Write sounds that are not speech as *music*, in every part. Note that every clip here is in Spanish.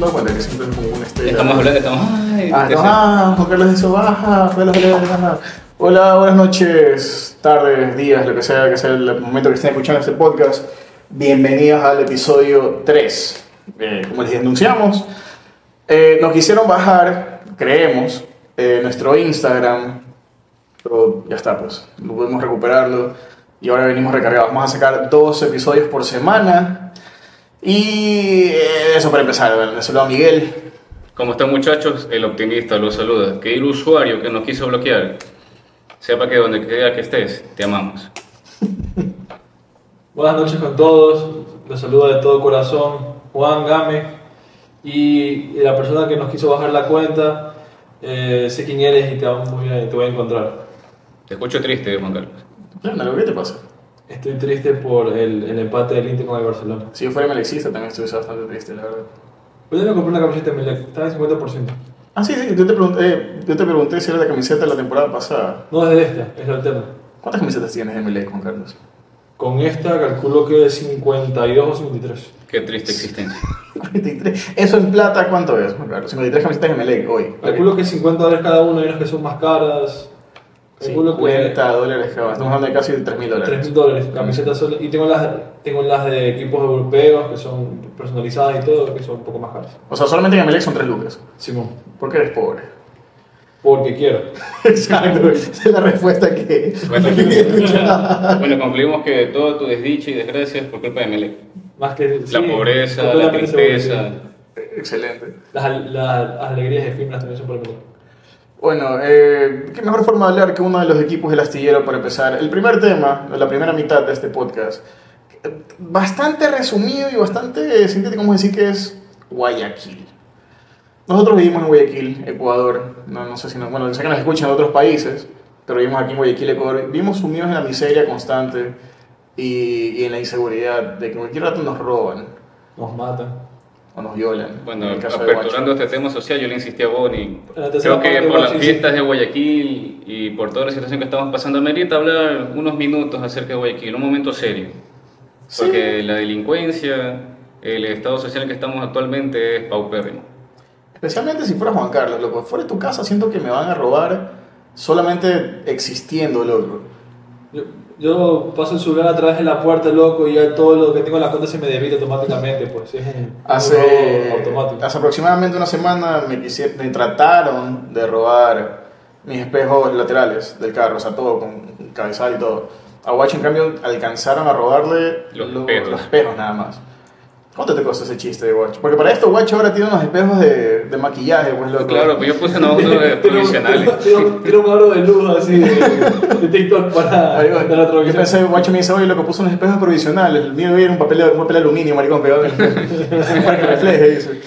dado cuenta que siempre es como un estilo. Estamos hablando, estamos. Ay, Ah, ¿qué no, ah, Juan Carlos hizo baja, fue la baja. Hola, buenas noches, tardes, días, lo que sea, que sea el momento que estén escuchando este podcast. Bienvenidos al episodio 3. Eh, como les anunciamos, eh, nos quisieron bajar, creemos, eh, nuestro Instagram, pero ya está, pues, no pudimos recuperarlo y ahora venimos recargados. Vamos a sacar dos episodios por semana. Y eso para empezar, les saludo a Miguel. ¿Cómo están muchachos? El optimista los saluda. Que el usuario que nos quiso bloquear, sepa que donde quiera que estés, te amamos. *laughs* Buenas noches con todos, los saluda de todo corazón Juan Game y la persona que nos quiso bajar la cuenta, eh, sé quién eres y te, vamos muy bien, te voy a encontrar. Te escucho triste, Juan Carlos. ¿qué te pasa? Estoy triste por el, el empate del Inter con el Barcelona. Si yo fuera melexista también estuviese bastante triste, la verdad. Hoy me compré una camiseta de Melec, estaba en 50%. Ah, sí, sí, yo te pregunté, yo te pregunté si era la camiseta de la temporada pasada. No es de esta, es la alterna. ¿Cuántas camisetas tienes de Melec, Juan Carlos? Con esta calculo que es 52 o 53. Qué triste existencia. *laughs* 43. ¿Eso en plata cuánto es, Juan Carlos? 53 camisetas de Melec hoy. Calculo que 50 dólares cada una, hay unas que son más caras. Calculo que 50 dólares. Estamos hablando de casi 3 mil 3 dólares. mil dólares, camisetas solo. Y tengo las, tengo las de equipos europeos que son personalizadas y todo, que son un poco más caras. O sea, solamente en Melec son 3 lucas. Simón, ¿Por qué eres pobre? porque quiero. *laughs* Exacto, esa es la respuesta que, Bueno, bueno, concluimos que todo tu desdicha y desgracia es por culpa de Melec. Más que La sí, pobreza, la tristeza. sí. Excelente. Las, las alegrías efímeras también son por el mundo. Bueno, eh, qué mejor forma de hablar que uno de los equipos del astillero para empezar. El primer tema, la primera mitad de este podcast, eh, bastante resumido y bastante sintético, vamos a decir que es Guayaquil. Nosotros vivimos en Guayaquil, Ecuador. No, no sé si nos, bueno, sé que nos escuchan en otros países, pero vivimos aquí en Guayaquil, Ecuador. Vivimos sumidos en la miseria constante y, y en la inseguridad de que cualquier rato nos roban Nos matan. O nos violan. Bueno, en el caso de aperturando este tema social, yo le insistí a Bonnie. Creo que por las sí. fiestas de Guayaquil y por toda la situación que estamos pasando, merita hablar unos minutos acerca de Guayaquil, un momento serio. Sí. Porque la delincuencia, el estado social en que estamos actualmente es paupérrimo. Especialmente si fuera Juan Carlos, loco. Fuera de tu casa siento que me van a robar solamente existiendo, loco. Yo, yo paso el celular a través de la puerta, loco, y ya todo lo que tengo en la cuenta se me debita automáticamente, pues. Es un Hace, automático. hace aproximadamente una semana me, me trataron de robar mis espejos laterales del carro, o sea, todo con cabezal y todo. A Watch, en cambio, alcanzaron a robarle Los lo- espejos. los espejos nada más. ¿Cuánto te costó ese chiste de Watch? Porque para esto Watch ahora tiene unos espejos de, de maquillaje, pues loco. Claro, pues yo puse *laughs* unos provisionales. tiene un- aro de luz así de, de TikTok para Marico, para otro yo pensé, guacho me dice, oye, lo que puso unos espejos provisionales, el mío era un papel, un papel de aluminio, maricón, pegado *laughs* el para que refleje, dice.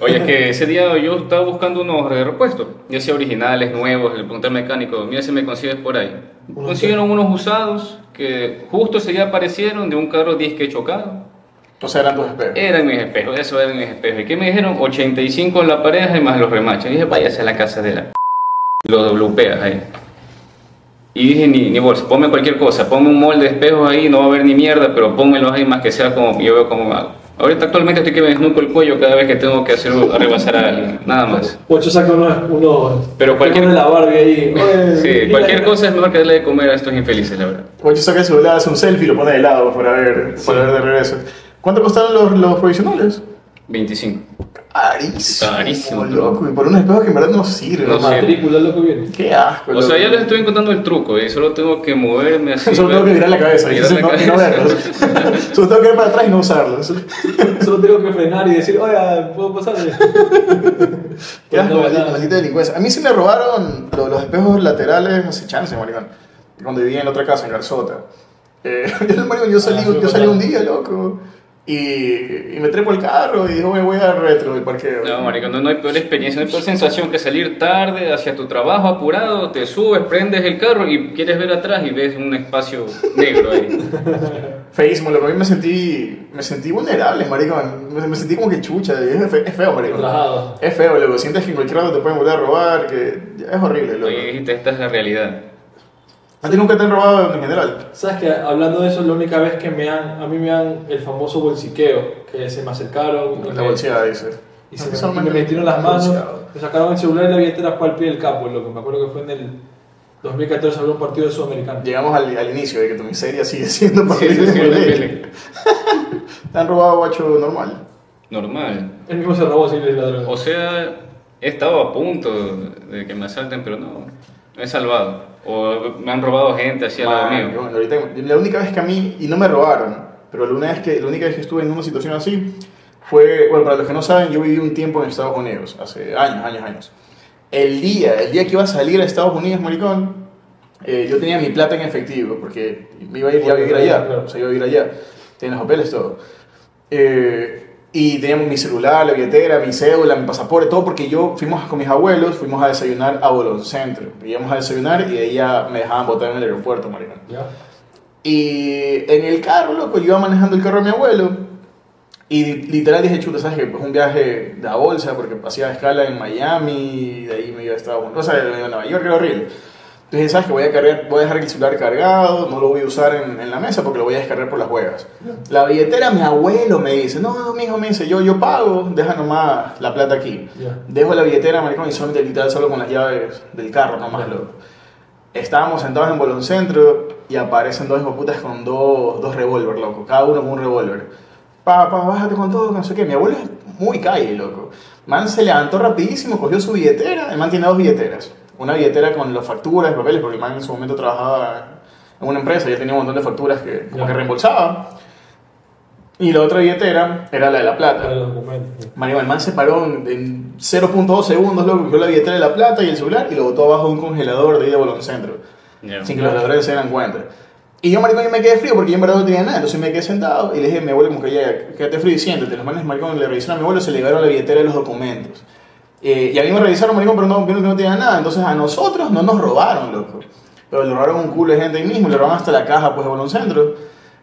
Oye, es que ese día yo estaba buscando unos de repuesto, ya sea originales, nuevos, le pregunté al mecánico, mira si me consigues por ahí. Consiguieron unos usados que justo ese día aparecieron de un carro disque chocado. Entonces eran tus espejos. Eran mis espejos, eso eran mis espejos. ¿Y qué me dijeron? 85 en la pareja y más los remaches. Y dije, váyase a la casa de la... Lo blupeas ahí. Y dije, ni, ni bolsa, ponme cualquier cosa, ponme un molde de espejos ahí, no va a haber ni mierda, pero pónmelos ahí más que sea como yo veo cómo hago. Ahorita actualmente estoy que me desnuco el cuello cada vez que tengo que hacer rebasar a alguien, nada más. Ocho saca unos, unos Pero cualquier- de la Barbie ahí. Oye, Sí, cualquier cosa es mejor que darle de comer a estos infelices, la verdad. Guacho saca el celular, hace un selfie y lo pone de lado para ver, para ver de regreso. ¿Cuánto costaron los, los provisionales? 25. Carísimo. Carísimo, loco. Y por unos espejos que en verdad no sirven. No La matrícula, loco, viene. Qué asco, O sea, ya les estoy encontrando el truco, ¿eh? solo tengo que moverme así. Solo tengo que virar la cabeza y no, y verlos. *laughs* Solo tengo que ver para atrás y no usarlos. Solo tengo que frenar y decir, oiga, ¿puedo pasar? *laughs* Qué asco, No, maldita, delincuencia. A mí sí me robaron lo- los, espejos laterales hace chance, maricón. Cuando vivía en otra casa, en Garzota. Eh, *laughs* yo, maricón, yo salí, Ah, yo salí un día, loco. Y, y me trepo el carro y digo, me voy a retro del parqueo. No, marico, no, no hay peor experiencia, no hay peor sensación que salir tarde hacia tu trabajo apurado, te subes, prendes el carro y quieres ver atrás y ves un espacio negro ahí. *laughs* Feísimo, loco. A mí me sentí, me sentí vulnerable, maricón. Me, me sentí como que chucha. y Es, fe- es feo, maricón. Relajado. Es feo, loco. Sientes que en cualquier lado te pueden volver a robar, que es horrible, loco. Dijiste, esta es la realidad. ¿A ti nunca te han robado en general? ¿Sabes que Hablando de eso, la única vez que me han, a mí me han el famoso bolsiqueo, que se me acercaron y La me, bolsilla dice. Y, se me, me metieron las manos, me sacaron el celular y la billetera fue al pie del capo, loco. Me acuerdo que fue en el 2014 había un partido de Sudamericano. Llegamos al, al inicio de que tu miseria sigue siendo Sí, parte sí, de sí, sí. *laughs* Te han robado guacho normal. Normal. Él mismo se robó sin el ladrón. O sea, he estado a punto de que me asalten, pero no, me he salvado. O me han robado gente así al lado mío. bueno, ahorita- la única vez que a mí, y no me robaron, pero la, una vez que, la única vez que estuve en una situación así fue, bueno, para los que no saben, yo viví un tiempo en Estados Unidos, hace años, años, años. El día, el día que iba a salir a Estados Unidos, maricón, eh, yo tenía mi plata en efectivo, porque me iba a ir ya a vivir allá, Claro. o sea, iba a vivir allá, tenía los papeles, todo. Eh, y teníamos mi celular, la billetera, mi cédula, mi pasaporte, todo porque yo fuimos con mis abuelos, fuimos a desayunar a Bolón Centro. Íbamos a desayunar y ya me dejaban botar en el aeropuerto, maricón. ¿Ya? Y en el carro, loco, yo iba manejando el carro de mi abuelo. Y literal dije, chuta, ¿sabes qué? Pues un viaje de a bolsa, porque hacía escala en Miami, y de ahí me iba a Estados Unidos, o sea, me iba a Nueva York, era horrible. Entonces ¿sabes qué? Voy a, cargar, voy a dejar el celular cargado, no lo voy a usar en, en la mesa porque lo voy a descargar por las huevas. La billetera, mi abuelo me dice, no, no, mijo, me dice, yo, yo pago, deja nomás la plata aquí. Ya. Dejo la billetera, maricón, y solamente literal solo con las llaves del carro, nomás, loco. Estábamos sentados en Bolón Centro y aparecen dos putas con dos, dos revólver, loco. Cada uno con un revólver. Pa, pa, bájate con todo, no sé qué. Mi abuelo es muy calle, loco. Man se levantó rapidísimo, cogió su billetera. El man tiene dos billeteras. Una billetera con las facturas, papeles, porque el man en su momento trabajaba en una empresa, ya tenía un montón de facturas que como Ya. que reembolsaba. Y la otra billetera era la de la plata. Mario, el man se paró en, en 0.2 segundos, loco, cogió la billetera de la plata y el celular y lo botó abajo de un congelador de ahí de Bolón Centro, sin que los ladrones se dieran cuenta. Y yo, maricón, yo me quedé frío porque yo en verdad no tenía nada, entonces me quedé sentado y le dije a mi abuelo como que ya, quédate frío y siéntate. Los manes, maricón, le revisaron a mi abuelo, se le llevaron la billetera de los documentos. Eh, y a mí me revisaron, maricón, pero no, vieron que no tenía nada, entonces a nosotros no nos robaron, loco. Pero le robaron un culo de gente ahí mismo, le robaron hasta la caja, pues, de Bolón Centro.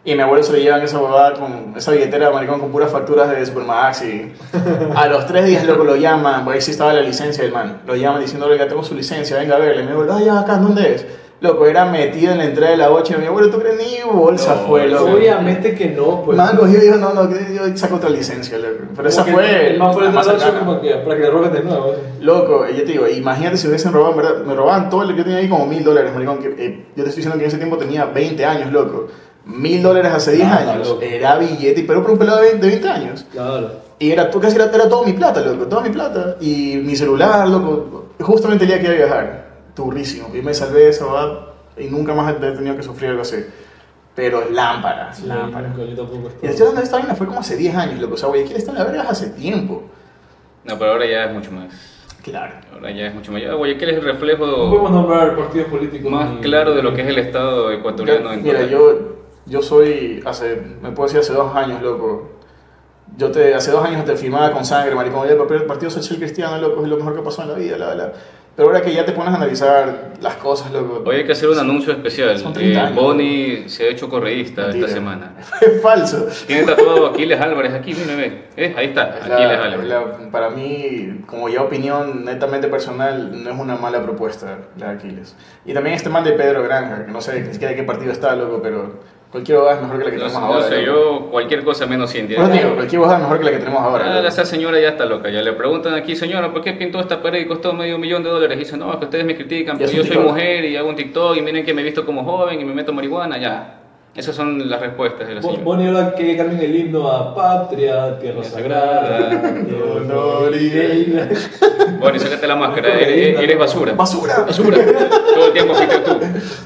Y mi abuelo se le llevan esa huevada con esa billetera, maricón, con puras facturas de Supermax y... *laughs* A los tres días, loco, lo llaman, por ahí sí estaba la licencia del man. Lo llaman diciendo, oiga, tengo su licencia, venga a verle. Mi abuelo, ay, ya, acá, ¿dónde es? Loco, era metido en la entrada de la bocha. Mi abuelo, ¿tú crees ni bolsa No, fue, loco? Obviamente que no, pues. Man cogió y dijo, no, no, yo saco otra licencia, loco. Pero esa fue... El más fue la el más como que para que le roben de nuevo. ¿eh? Loco, yo te digo, imagínate si hubiesen robado, en ¿verdad? Me robaban todo lo que yo tenía ahí como mil dólares, maricón. Que, eh, yo te estoy diciendo que en ese tiempo tenía 20 años, loco. Mil dólares hace 10 Ah, años. loco. Era billete, pero por un pelado de 20, de 20 años. Claro. Y era, todo- casi era, era todo mi plata, loco, toda mi plata. Y mi celular, loco, justamente el día que iba a viajar, turrísimo. Y me salvé de esa verdad y nunca más he tenido que sufrir algo así. Pero lámparas, Sí, lámparas. nunca, yo tampoco Y estoy. hablando de esta vaina fue como hace 10 años, loco. O sea, Guayaquil está en la verga hace tiempo. No, pero ahora ya es mucho más. Claro. Ahora ya es mucho más. Ya Guayaquil es el No podemos reflejo nombrar partidos políticos. más ni- claro de lo que es el Estado ecuatoriano en Mira, yo, yo soy, hace, me puedo decir hace dos años, loco. Yo te, hace dos años te firmaba con sangre, maricón. El papel del Partido Social Cristiano, loco, es lo mejor que pasó en la vida, la, la. Pero ahora que ya te pones a analizar las cosas, loco. Hoy hay que hacer un anuncio especial. Son 30 Eh, años. Bonnie se ha hecho correísta Mentira. esta semana. *laughs* Es falso. Tiene tatuado Aquiles Álvarez aquí, mira, ve. Eh, ahí está, La- Aquiles Álvarez. la- para mí, como ya opinión netamente personal, no es una mala propuesta la de Aquiles. Y también este man de Pedro Granja, que no sé ni siquiera de qué partido está, loco, pero cualquier bobada es mejor que la que No, tenemos no ahora. sé, yo cualquier cosa menos científica. Por eso digo, cualquier bobada es mejor que la que tenemos ahora. Ah, esa señora ya está loca. Ya le preguntan aquí, señora, ¿por qué pintó esta pared y costó medio millón de dólares? Y dice, no, es que ustedes me critican, es yo soy mujer y hago un TikTok y miren que me he visto como joven y me meto marihuana, ya. Esas son las respuestas de la señora. Bonnie ahora que cambien el himno a Patria, Tierra Sagrada, Honor y reina. Bueno, y sácate la máscara, eres, eres basura. ¡Basura! Basura. Todo el tiempo fuiste tú.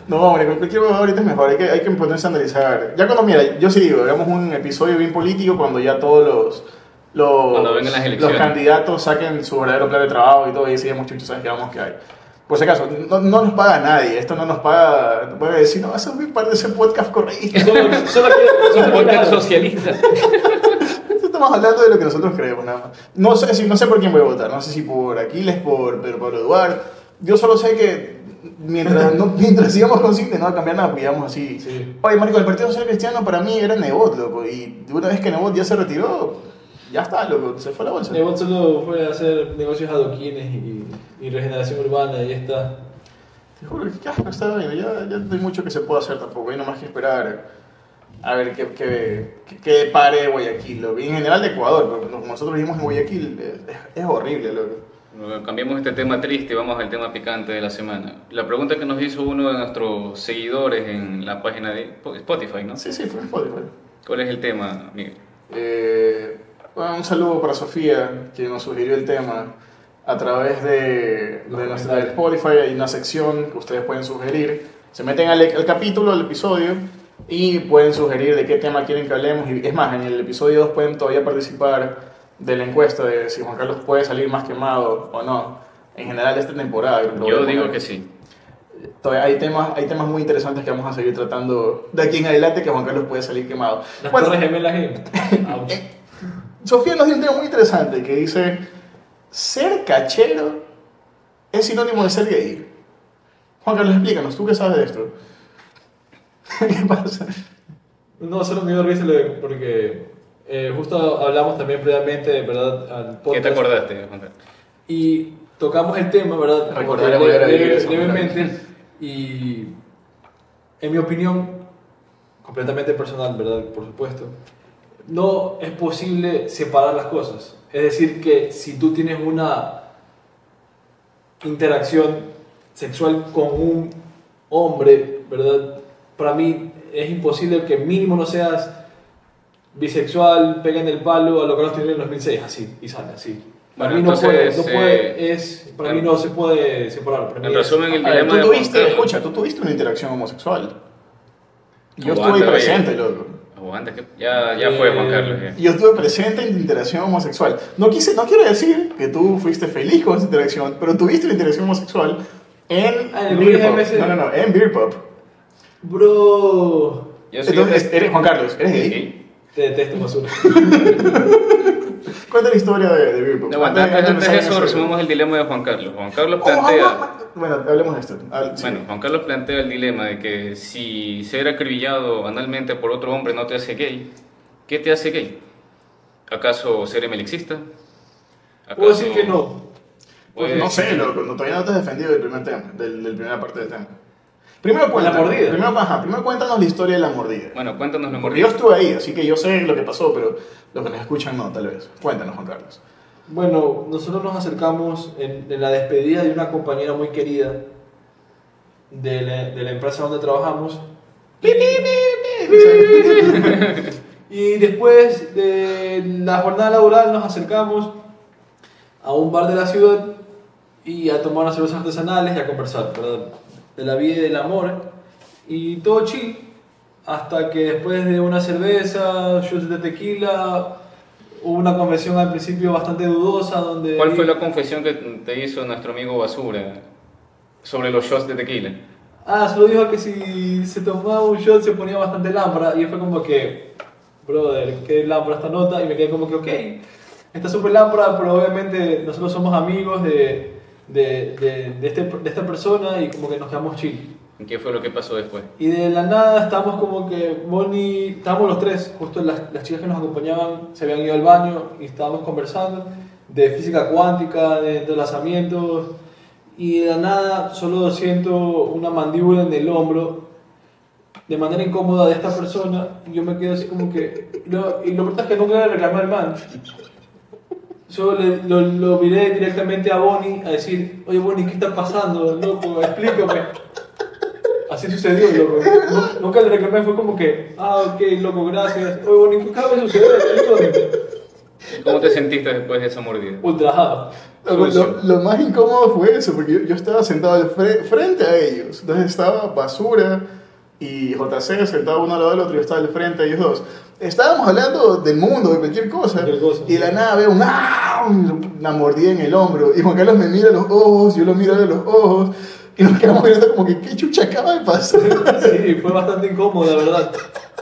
No, hombre, cualquier bobada ahorita es mejor. Hay que, hay que ponerse a analizar. Ya cuando, mira, yo sí digo, hagamos un episodio bien político cuando ya todos los. Los, Cuando vengan las elecciones. los candidatos saquen su verdadero plan de trabajo y todo, y decíamos, chuchos, ¿sabes qué vamos que hay? Por si acaso, no, no nos paga nadie, esto no nos paga, no puede decir, no, eso es parte de ese podcast correcto. Solo, solo Es *laughs* un podcast socialista. *laughs* Estamos hablando de lo que nosotros creemos, nada más. No sé, si, no sé por quién voy a votar, no sé si por Aquiles, por Pedro Pablo Eduardo. Yo solo sé que mientras, no, *laughs* mientras sigamos con Cine no va a cambiar nada, digamos así. Sí. Oye, Marco, el Partido Social Cristiano para mí era Nebot, loco, y una vez que Nebot ya se retiró, ya está, loco, se fue a la bolsa. Nebot solo fue a hacer negocios adoquines y, y regeneración urbana y ya está. Te juro que qué asco está bien, ya, ya no hay mucho que se pueda hacer tampoco, hay nomás que esperar a ver qué, qué, qué, qué depare Guayaquil, loco. Y en general de Ecuador, porque nosotros vivimos en Guayaquil, es, es horrible, loco. Bueno, Cambiamos este tema triste y vamos al tema picante de la semana. La pregunta que nos hizo uno de nuestros seguidores en la página de Spotify, ¿no? Sí, sí, fue Spotify. ¿Cuál es el tema, Miguel? Eh, bueno, un saludo para Sofía, que nos sugirió el tema a través de, de nuestra de. Spotify. Hay una sección que ustedes pueden sugerir. Se meten al, al capítulo, al episodio, y pueden sugerir de qué tema quieren que hablemos. Y es más, en el episodio 2 pueden todavía participar de la encuesta de si Juan Carlos puede salir más quemado o no. En general, esta temporada. Yo poner. digo que sí. Todavía hay temas, hay temas muy interesantes que vamos a seguir tratando de aquí en adelante que Juan Carlos puede salir quemado. Las Bueno, gemelas. *laughs* Sofía nos dio un tema muy interesante que dice, ser cachero es sinónimo de ser gay. Juan Carlos, explícanos, ¿tú qué sabes de esto? *laughs* ¿Qué pasa? No, solo me dio risa lo- porque eh, justo hablamos también previamente, ¿verdad? Al ¿Qué te acordaste, Juan Carlos? Y tocamos el tema, ¿verdad? Recordar Le- volver a vivir. Y en mi opinión, completamente personal, ¿verdad? Por supuesto, no es posible separar las cosas. Es decir, que si tú tienes una interacción sexual con un hombre, ¿verdad? Para mí es imposible que mínimo no seas bisexual, pega en el palo a lo que nos tiene en 2006, así, y sale así. Para Bueno, mí no puede, no puede, eh, es, para mí no se puede separar. En es- resumen, el A ver, dilema tú tuviste, escucha, tú tuviste una interacción homosexual. Yo estuve presente, loco. Aguanta, que ya, ya fue Juan Eh, Carlos. ya. Yo estuve presente en tu interacción homosexual. No, quise, no quiero decir que tú fuiste feliz con esa interacción, pero tuviste una interacción homosexual en Ah, en el Beer Pub. VMC. No, no, no, en Beer Pub. Bro, Yo soy- Entonces, eres Juan Carlos, ¿eres gay? Te detesto, basura. *laughs* Cuenta la historia de, de Beer Pub. No, aguanta, Antes- antes, antes de eso resumimos el dilema de Juan Carlos. Juan Carlos Oh, plantea... Bueno, hablemos de esto. Sí. Bueno, Juan Carlos plantea el dilema de que si ser acribillado analmente por otro hombre no te hace gay, ¿qué te hace gay? ¿Acaso ser emelixista? Puedo decir que no. Pues no sé, loco, no, todavía no te has defendido del primer tema, del, del primera parte del tema. Primero cuéntanos, mordida. Primero, ajá, primero cuéntanos la historia de la mordida. Bueno, cuéntanos lo Porque yo estuve ahí, así que yo sé lo que pasó, pero los que nos escuchan no, tal vez. Cuéntanos, Juan Carlos. Bueno, nosotros nos acercamos en, en la despedida de una compañera muy querida de la, de la empresa donde trabajamos. *laughs* Y después de la jornada laboral nos acercamos a un bar de la ciudad y a tomar unas cervezas artesanales y a conversar, ¿verdad? De la vida y del amor. Y todo chill. Hasta que después de una cerveza, shots de tequila, hubo una conversación al principio bastante dudosa donde... ¿Cuál fue la confesión que te hizo nuestro amigo Basura sobre los shots de tequila? Ah, solo dijo que si se tomaba un shot se ponía bastante lámpara y fue como que, brother, qué lámpara esta nota y me quedé como que, ok, está súper lámpara, pero obviamente nosotros somos amigos de, de, de, de este, de esta persona y como que nos quedamos chill. ¿Y ¿Qué fue lo que pasó después? Y de la nada estábamos como que Moni, estábamos los tres, justo las, las chicas que nos acompañaban se habían ido al baño y estábamos conversando de física cuántica, de entrelazamientos. Y de la nada solo siento una mandíbula en el hombro de manera incómoda de esta persona. Y yo me quedo así como que. Y lo, y lo verdad es que nunca le reclamé al man. Solo le- lo, lo miré directamente a Bonnie a decir: Oye, Bonnie, ¿qué está pasando? Loco, explícame. Así sucedió, loco. Nu- Nunca le reclamé, fue como que, ah, ok, loco, gracias. Oye, Bonnie, ¿qué acaba de suceder? ¿Cómo te sentiste después de esa mordida? Ultrajado. Lo, lo- lo más incómodo fue eso, porque yo, yo estaba sentado fre- frente a ellos. Entonces estaba Basura y JC sentado uno al lado del otro y yo estaba al frente a ellos dos. Estábamos hablando del mundo, de cualquier cosa. Cualquier cosa. Y de la nada veo un ¡ah! una mordida en el hombro. Y Juan Carlos me mira a los ojos, yo lo miro a los ojos. Y nos quedamos mirando como que, ¿qué chucha acaba de pasar? *laughs* Sí, fue bastante incómodo, la verdad.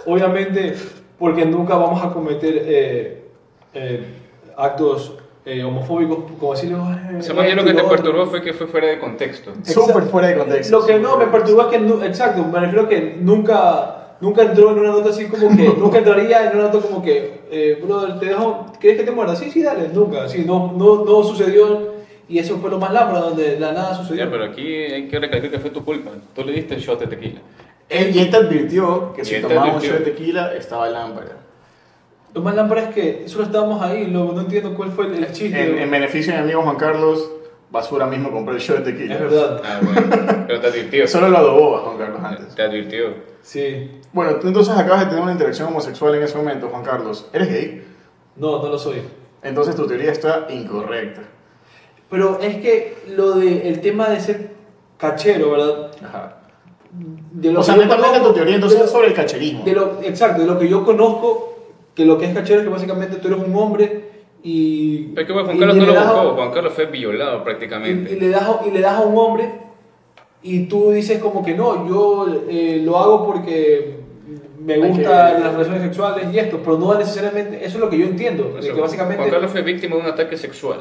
Obviamente, porque nunca vamos a cometer eh, eh, actos eh, homofóbicos, como decirle. O sea, más bien lo que te perturbó fue que fue fuera de contexto. Súper fuera de contexto. Lo que no me perturbó es que, exacto, me refiero a que nunca, nunca entró en una nota así como que, *laughs* nunca entraría en una nota como que, eh, brother, ¿te dejo, ¿quieres que te muerda? Sí, sí, dale, nunca, sí, no, no, no sucedió y eso fue lo más lámpara, donde la nada sucedió. Ya, pero aquí hay que recalcar que fue tu culpa. Tú le diste el shot de tequila. Él, y él te advirtió que Y si tomaba un shot de tequila estaba lámpara. Lo más lámpara es que solo estábamos ahí, luego no entiendo cuál fue el, el chiste. En, en beneficio de mi amigo Juan Carlos, basura mismo compró el shot de tequila. es verdad, Ah, bueno. Pero te advirtió. *laughs* Solo lo adobó a Juan Carlos antes. Te advirtió. sí. Bueno, tú entonces acabas de tener una interacción homosexual en ese momento, Juan Carlos. ¿Eres gay? No, no lo soy. Entonces tu teoría está incorrecta. Pero es que lo de el tema de ser cachero, ¿verdad? Ajá. De O sea, que netamente conozco- tu teoría entonces es sobre el cacherismo. de lo, exacto, de lo que yo conozco, que lo que es cachero es que básicamente tú eres un hombre y... Pero es que bueno, Juan y Carlos no lo das a- buscó. Juan Carlos fue violado y, prácticamente. y le das a, y le das a un hombre y tú dices como que no, yo eh, lo hago porque me gustan que- las relaciones sexuales y esto, pero no necesariamente, eso es lo que yo entiendo, de que básicamente, Juan Carlos fue víctima de un ataque sexual.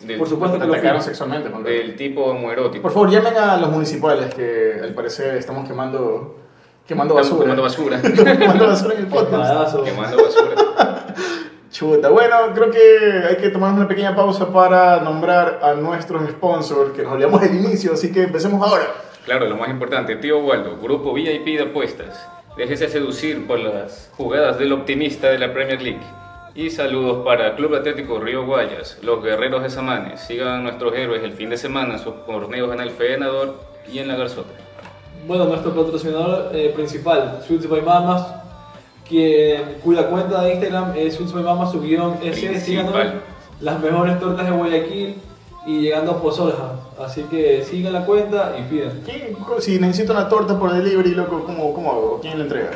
Del, por supuesto que lo atacaron fui. sexualmente, Juan Carlos. del tipo homoerótico. Por favor, llamen a los municipales que al parecer estamos quemando, quemando Estamos basura. quemando basura. *laughs* quemando basura en el podcast. Quemando basura. Chuta, bueno, creo que hay que tomar una pequeña pausa para nombrar a nuestros sponsors que nos olvidamos del inicio, así que empecemos ahora. Claro, lo más importante, tío Waldo, grupo VIP de apuestas. Déjese seducir por las jugadas del optimista de la Premier League. Y saludos para Club Atlético Río Guayas, los guerreros de Samanes. Sigan a nuestros héroes el fin de semana en sus torneos en el Feenador y en la Garzota. Bueno, nuestro patrocinador eh, principal, Sweets by Mamas, quien, cuya cuenta de Instagram es Mamas, su guion es Principal. síganos, las mejores tortas de Guayaquil y llegando a Pozolja. Así que sigan la cuenta y pidan. ¿Qué- Si necesito una torta por delivery, loco, ¿cómo, cómo hago? ¿Quién la entrega?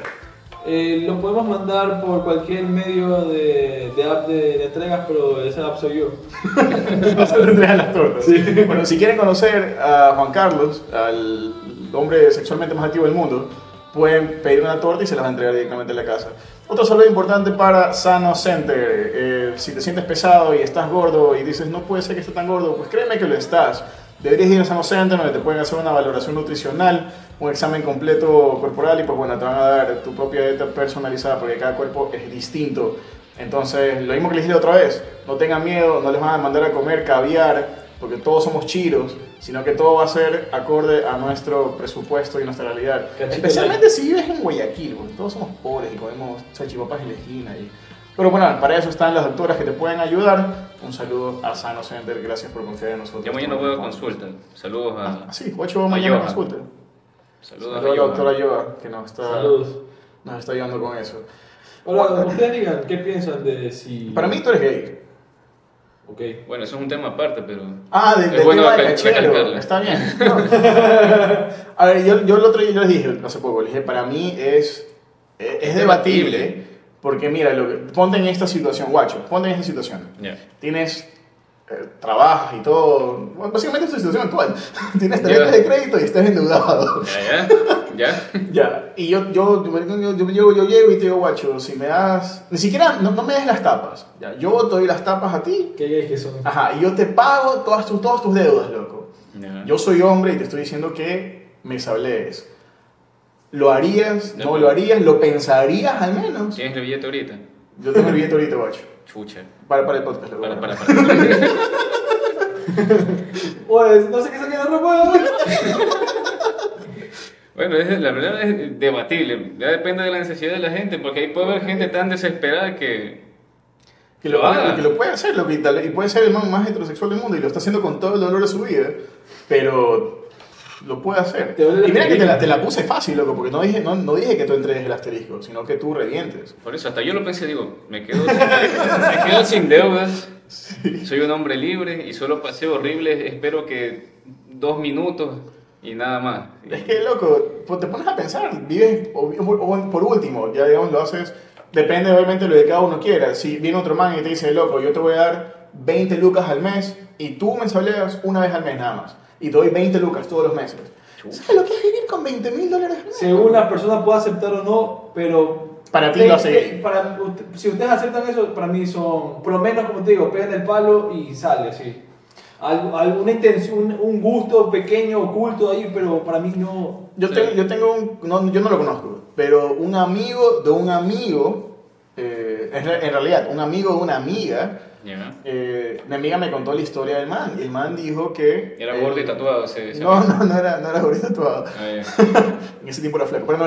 Eh, lo podemos mandar por cualquier medio de, de app de, de entregas, pero esa app soy yo. *laughs* No se le entregan las tortas. Bueno, si quieren conocer a Juan Carlos, al hombre sexualmente más activo del mundo, pueden pedir una torta y se las va a entregar directamente en la casa. Otro saludo importante para Sano Center. Eh, si te sientes pesado y estás gordo y dices, no puede ser que esté tan gordo, pues créeme que lo estás. Deberías ir a Sano Center donde te pueden hacer una valoración nutricional, un examen completo corporal y pues bueno, te van a dar tu propia dieta personalizada porque cada cuerpo es distinto. Entonces, lo mismo que les dije otra vez, no tengan miedo, no les van a mandar a comer caviar, porque todos somos chiros, sino que todo va a ser acorde a nuestro presupuesto y nuestra realidad. Especialmente si vives en Guayaquil, porque todos somos pobres y comemos salchipapas en la esquina. Y... Pero bueno, para eso están las doctoras que te pueden ayudar. Un saludo a Sano Center, gracias por confiar en nosotros. Yo mañana voy a consulta. Saludos a. Ah, sí, 8 mañana Yoga. consulta. Saludos Saludos a la doctora Yoga, que nos está, Saludos. nos está ayudando con eso. Ahora, ustedes digan, ¿qué piensan de si... Para mí tú eres gay. Ok. Bueno, eso es un tema aparte, pero. Ah, de, Es del bueno tema. Está bien. *laughs* No. A ver, yo, yo el otro día yo les dije, hace poco, les dije, para mí es, es, es debatible, porque mira, lo que, ponte en esta situación, guacho, ponte en esta situación. Tienes, eh, trabajas y todo, bueno, básicamente es tu situación actual. *laughs* Tienes tarjetas de crédito y estás endeudado. Ya, ya. Ya. *laughs* Y yo, yo, yo, yo, yo llego, yo llego y te digo, guacho, si me das, ni siquiera, no, no me des las tapas, ya, yo te doy las tapas a ti, ¿Qué gays que son? ajá, y yo te pago todas tus, todas tus deudas, loco. Ya. Yo soy hombre y te estoy diciendo que me sablees. ¿Lo harías? ¿No No. lo harías? ¿Lo pensarías al menos? ¿Tienes el billete ahorita? Yo tengo el billete ahorita, guacho. Chucha. Para, para el podcast. Para, para, para. *laughs* Oye, no sé qué saqué de ropa. *laughs* Bueno, es- la verdad es debatible. Ya depende de la necesidad de la gente, porque ahí puede haber gente tan desesperada que. Que lo, Lo haga, que lo puede hacer, lo que, y puede ser el man más heterosexual del mundo y lo está haciendo con todo el dolor de su vida, pero lo puede hacer. Y mira que te la, te la puse fácil, loco, porque no dije, no, no dije que tú entregues el asterisco, sino que tú revientes. Por eso, hasta yo lo pensé, digo, me quedo, me quedo sin deudas. Soy un hombre libre y solo paseo horrible. Espero que dos minutos y nada más. Es que, loco, pues te pones a pensar, vives, o, o por último, ya digamos, lo haces, depende obviamente de lo que cada uno quiera. Si viene otro man y te dice, loco, yo te voy a dar 20 lucas al mes y tú mensaleas una vez al mes nada más. Y doy 20 lucas todos los meses. ¿Sabes lo que es vivir con 20 mil dólares? Según la persona pueda aceptar o no, pero... Para ti lo hace. Para, si ustedes aceptan eso, para mí son, por lo menos como te digo, pegan el palo y sale, sí. Alguna intención, un, un gusto pequeño, oculto ahí, pero para mí no... Yo, Sí. tengo, yo tengo un, no, yo no lo conozco, pero un amigo de un amigo, eh, en, re- en realidad, un amigo de una amiga, Ya. Eh, mi amiga me contó la historia del man. Y el man dijo que. Era gordo y tatuado No, no, no era, no era gordo y tatuado. Ah, ya. *laughs* En ese tiempo era flaco, pero no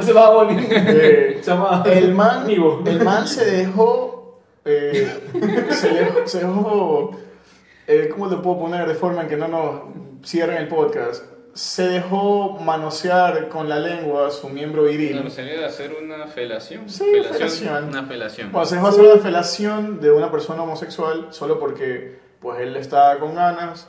ese va Boni. Eh, *laughs* Se llama el man, el man se dejó, eh, *laughs* se, dejó, se dejó, eh, ¿cómo lo puedo poner de forma en que no nos cierren el podcast? Se dejó manosear con la lengua su miembro viril. Claro, sería hacer una felación. Sí, felación. Una felación. Bueno, se dejó hacer una felación de una persona homosexual solo porque pues él estaba con ganas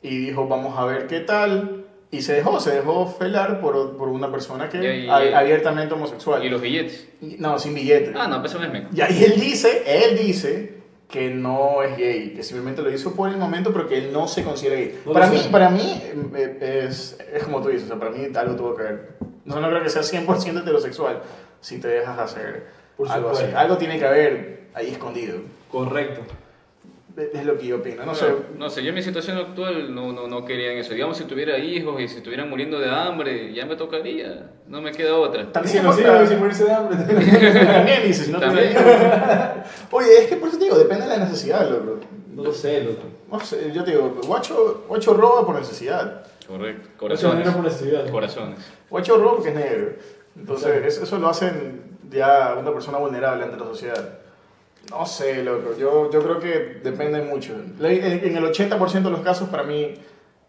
y dijo vamos a ver qué tal y se dejó, se dejó felar por, por una persona que Y- y- a- abiertamente homosexual. ¿Y los billetes? No, sin billete. Ah, no, pues eso no es meco. Y ahí él dice, él dice que no es gay, que simplemente lo hizo por el momento, pero que él no se considera gay. No para, mí, para mí eh, es, es como tú dices, o sea, para mí algo tuvo que ver. No, no creo que sea 100% heterosexual si te dejas hacer Por algo así. Algo tiene que haber ahí escondido. Correcto. Es lo que yo opino. No sé. No sé, yo en mi situación actual no, no, no quería en eso. Digamos, si tuviera hijos y si estuvieran muriendo de hambre, ya me tocaría. No me queda otra. Están Si no sirve sin morirse de hambre. *laughs* También dices, si no También. Oye, es que por eso te digo, depende de la necesidad, loco. No lo sé, loco. No sé, yo te digo, guacho, guacho roba por necesidad. Correcto. Corazones. por necesidad. Corazones. Guacho roba porque es negro. Entonces, eso, eso lo hacen ya una persona vulnerable ante la sociedad. No sé, loco. Yo, yo creo que depende mucho. En el 80% de los casos, para mí,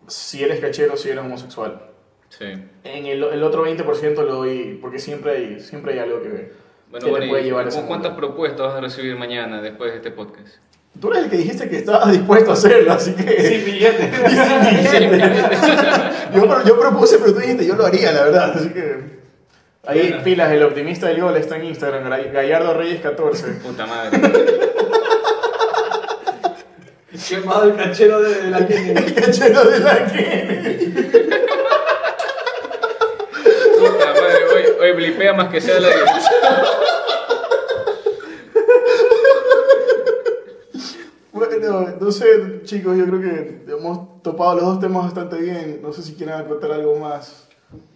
si eres cachero, si eres homosexual. Sí. En el, el otro 20% lo doy, porque siempre hay, siempre hay algo que, Bueno, que bueno, te puede ¿y llevar a ese ¿con ¿cuántas mundo. propuestas vas a recibir mañana después de este podcast? Tú eres el que dijiste que estabas dispuesto a hacerlo, así que... Sin billete. Sin billete. yo, yo propuse, pero tú dijiste, yo lo haría, la verdad. Así que. Ahí, pilas, el optimista del gol está en Instagram, Gra- Gallardo Reyes 14. Puta madre. Qué mal el cachero de, de la que El *laughs* cachero de la que. Puta madre. Hoy, hoy blipea más que sea la Bueno, no sé, chicos, yo creo que hemos topado los dos temas bastante bien. No sé si quieren acotar algo más.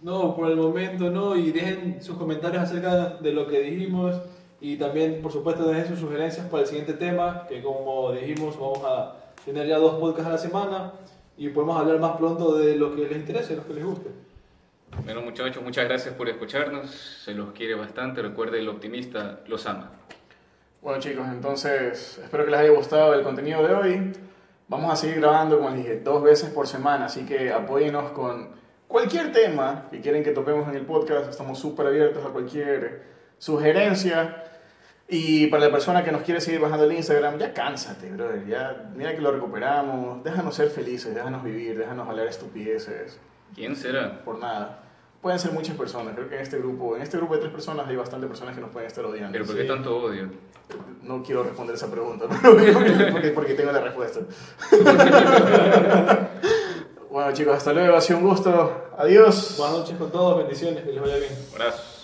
No, por el momento no. Y dejen sus comentarios acerca de lo que dijimos. Y también, por supuesto, dejen sus sugerencias para el siguiente tema. Que como dijimos, vamos a tener ya dos podcasts a la semana. Y podemos hablar más pronto de lo que les interese, lo que les guste. Bueno, muchachos, muchas gracias por escucharnos. Se los quiere bastante. Recuerde, el optimista los ama. Bueno, chicos, entonces espero que les haya gustado el contenido de hoy. Vamos a seguir grabando, como les dije, dos veces por semana, así que apóyenos con cualquier tema que quieren que topemos en el podcast. Estamos súper abiertos a cualquier sugerencia. Y para la persona que nos quiere seguir bajando el Instagram, ya cánsate, brother. Ya, mira que lo recuperamos. Déjanos ser felices, déjanos vivir, déjanos hablar estupideces. ¿Quién será? Por nada. Pueden ser muchas personas. Creo que en este grupo, en este grupo de tres personas hay bastantes personas que nos pueden estar odiando. Pero ¿por qué Sí. tanto odio? No quiero responder esa pregunta, *laughs* porque, porque- porque tengo la respuesta. *laughs* bueno chicos, hasta luego, ha sido un gusto. Adiós. Buenas noches con todos, bendiciones, que les vaya bien. Abrazos.